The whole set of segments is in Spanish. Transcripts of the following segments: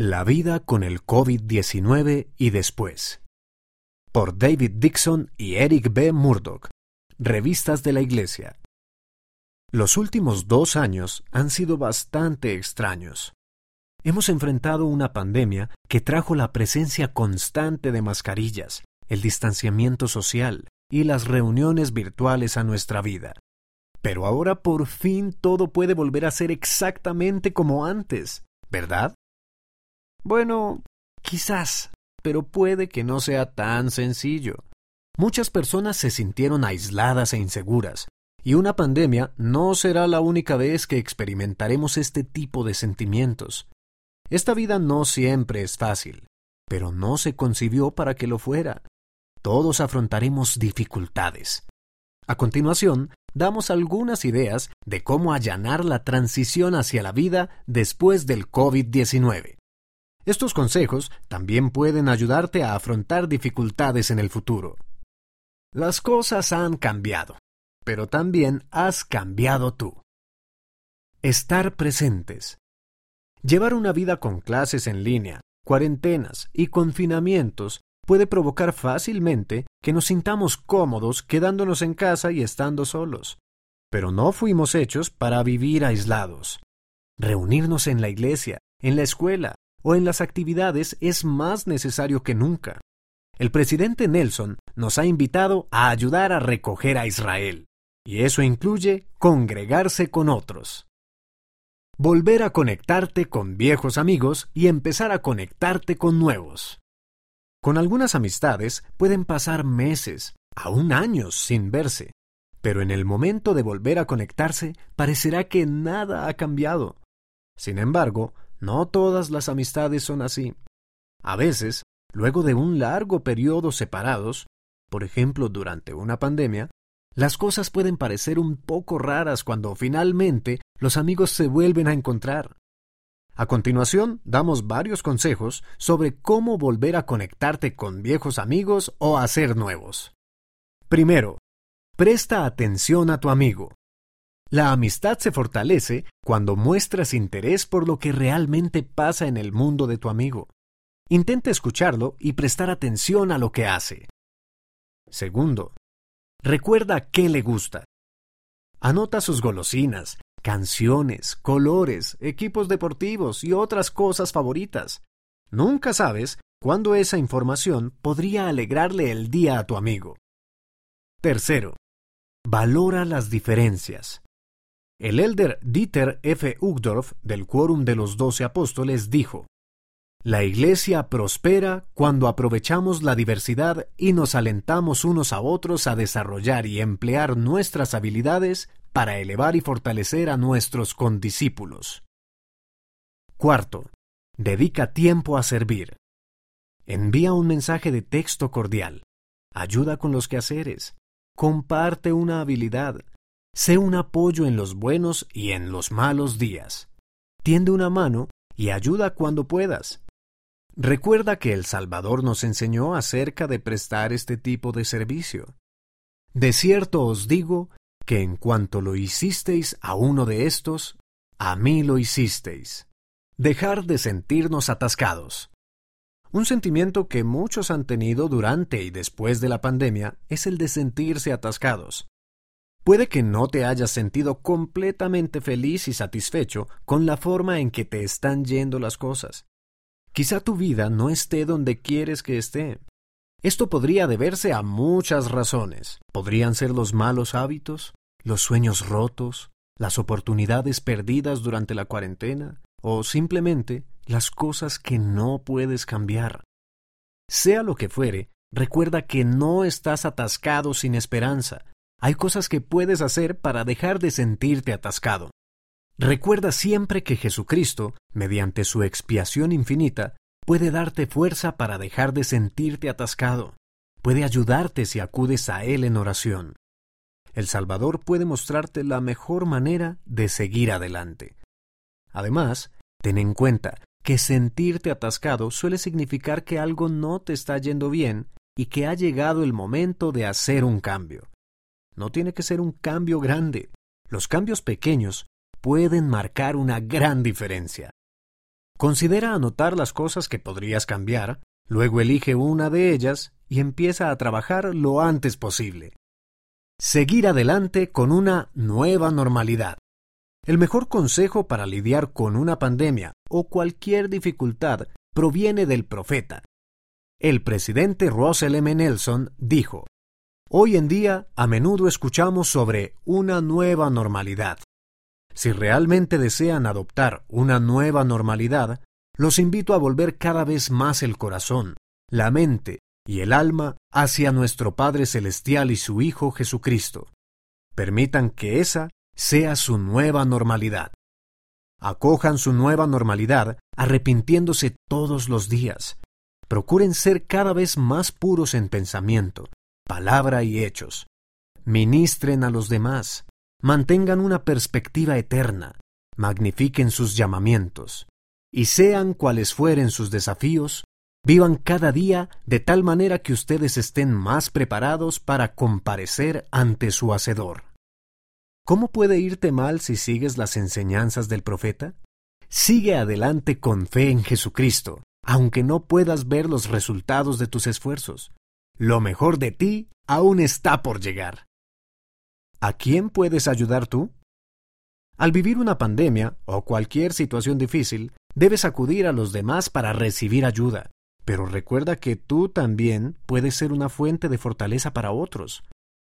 La vida con el COVID-19 y después. Por David Dixon y Eric B. Murdoch. Revistas de la Iglesia. Los últimos dos años han sido bastante extraños. Hemos enfrentado una pandemia que trajo la presencia constante de mascarillas, el distanciamiento social y las reuniones virtuales a nuestra vida. Pero ahora por fin todo puede volver a ser exactamente como antes, ¿verdad? Bueno, quizás, pero puede que no sea tan sencillo. Muchas personas se sintieron aisladas e inseguras, y una pandemia no será la única vez que experimentaremos este tipo de sentimientos. Esta vida no siempre es fácil, pero no se concibió para que lo fuera. Todos afrontaremos dificultades. A continuación, damos algunas ideas de cómo allanar la transición hacia la vida después del COVID-19. Estos consejos también pueden ayudarte a afrontar dificultades en el futuro. Las cosas han cambiado, pero también has cambiado tú. Estar presentes. Llevar una vida con clases en línea, cuarentenas y confinamientos puede provocar fácilmente que nos sintamos cómodos quedándonos en casa y estando solos. Pero no fuimos hechos para vivir aislados. Reunirnos en la iglesia, en la escuela o en las actividades es más necesario que nunca. El presidente Nelson nos ha invitado a ayudar a recoger a Israel, y eso incluye congregarse con otros. Volver a conectarte con viejos amigos y empezar a conectarte con nuevos. Con algunas amistades pueden pasar meses, aún años sin verse, pero en el momento de volver a conectarse parecerá que nada ha cambiado. Sin embargo, no todas las amistades son así. A veces, luego de un largo periodo separados, por ejemplo durante una pandemia, las cosas pueden parecer un poco raras cuando finalmente los amigos se vuelven a encontrar. A continuación, damos varios consejos sobre cómo volver a conectarte con viejos amigos o hacer nuevos. Primero, presta atención a tu amigo. La amistad se fortalece cuando muestras interés por lo que realmente pasa en el mundo de tu amigo. Intenta escucharlo y prestar atención a lo que hace. Segundo, recuerda qué le gusta. Anota sus golosinas, canciones, colores, equipos deportivos y otras cosas favoritas. Nunca sabes cuándo esa información podría alegrarle el día a tu amigo. Tercero, valora las diferencias. El elder Dieter F. Uchtdorf del Quórum de los Doce Apóstoles dijo, La Iglesia prospera cuando aprovechamos la diversidad y nos alentamos unos a otros a desarrollar y emplear nuestras habilidades para elevar y fortalecer a nuestros condiscípulos. Cuarto, dedica tiempo a servir. Envía un mensaje de texto cordial. Ayuda con los quehaceres. Comparte una habilidad. Sé un apoyo en los buenos y en los malos días. Tiende una mano y ayuda cuando puedas. Recuerda que el Salvador nos enseñó acerca de prestar este tipo de servicio. De cierto os digo que en cuanto lo hicisteis a uno de estos, a mí lo hicisteis. Dejar de sentirnos atascados. Un sentimiento que muchos han tenido durante y después de la pandemia es el de sentirse atascados. Puede que no te hayas sentido completamente feliz y satisfecho con la forma en que te están yendo las cosas. Quizá tu vida no esté donde quieres que esté. Esto podría deberse a muchas razones. Podrían ser los malos hábitos, los sueños rotos, las oportunidades perdidas durante la cuarentena, o simplemente las cosas que no puedes cambiar. Sea lo que fuere, recuerda que no estás atascado sin esperanza, hay cosas que puedes hacer para dejar de sentirte atascado. Recuerda siempre que Jesucristo, mediante su expiación infinita, puede darte fuerza para dejar de sentirte atascado. Puede ayudarte si acudes a Él en oración. El Salvador puede mostrarte la mejor manera de seguir adelante. Además, ten en cuenta que sentirte atascado suele significar que algo no te está yendo bien y que ha llegado el momento de hacer un cambio. No tiene que ser un cambio grande. Los cambios pequeños pueden marcar una gran diferencia. Considera anotar las cosas que podrías cambiar, luego elige una de ellas y empieza a trabajar lo antes posible. Seguir adelante con una nueva normalidad. El mejor consejo para lidiar con una pandemia o cualquier dificultad proviene del profeta. El presidente Russell M. Nelson dijo, Hoy en día a menudo escuchamos sobre una nueva normalidad. Si realmente desean adoptar una nueva normalidad, los invito a volver cada vez más el corazón, la mente y el alma hacia nuestro Padre Celestial y su Hijo Jesucristo. Permitan que esa sea su nueva normalidad. Acojan su nueva normalidad arrepintiéndose todos los días. Procuren ser cada vez más puros en pensamiento, palabra y hechos. Ministren a los demás. Mantengan una perspectiva eterna, magnifiquen sus llamamientos, y sean cuales fueren sus desafíos, vivan cada día de tal manera que ustedes estén más preparados para comparecer ante su Hacedor. ¿Cómo puede irte mal si sigues las enseñanzas del profeta? Sigue adelante con fe en Jesucristo, aunque no puedas ver los resultados de tus esfuerzos. Lo mejor de ti aún está por llegar. ¿A quién puedes ayudar tú? Al vivir una pandemia o cualquier situación difícil, debes acudir a los demás para recibir ayuda. Pero recuerda que tú también puedes ser una fuente de fortaleza para otros.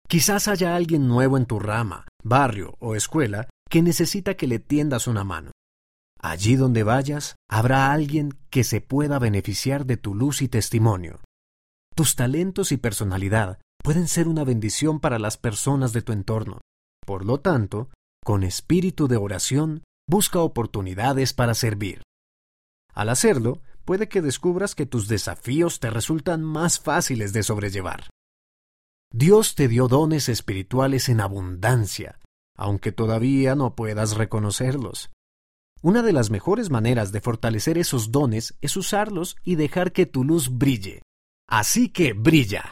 Quizás haya alguien nuevo en tu rama, barrio o escuela que necesita que le tiendas una mano. Allí donde vayas, habrá alguien que se pueda beneficiar de tu luz y testimonio. Tus talentos y personalidad pueden ser una bendición para las personas de tu entorno. Por lo tanto, con espíritu de oración, busca oportunidades para servir. Al hacerlo, puede que descubras que tus desafíos te resultan más fáciles de sobrellevar. Dios te dio dones espirituales en abundancia, aunque todavía no puedas reconocerlos. Una de las mejores maneras de fortalecer esos dones es usarlos y dejar que tu luz brille. Así que brilla.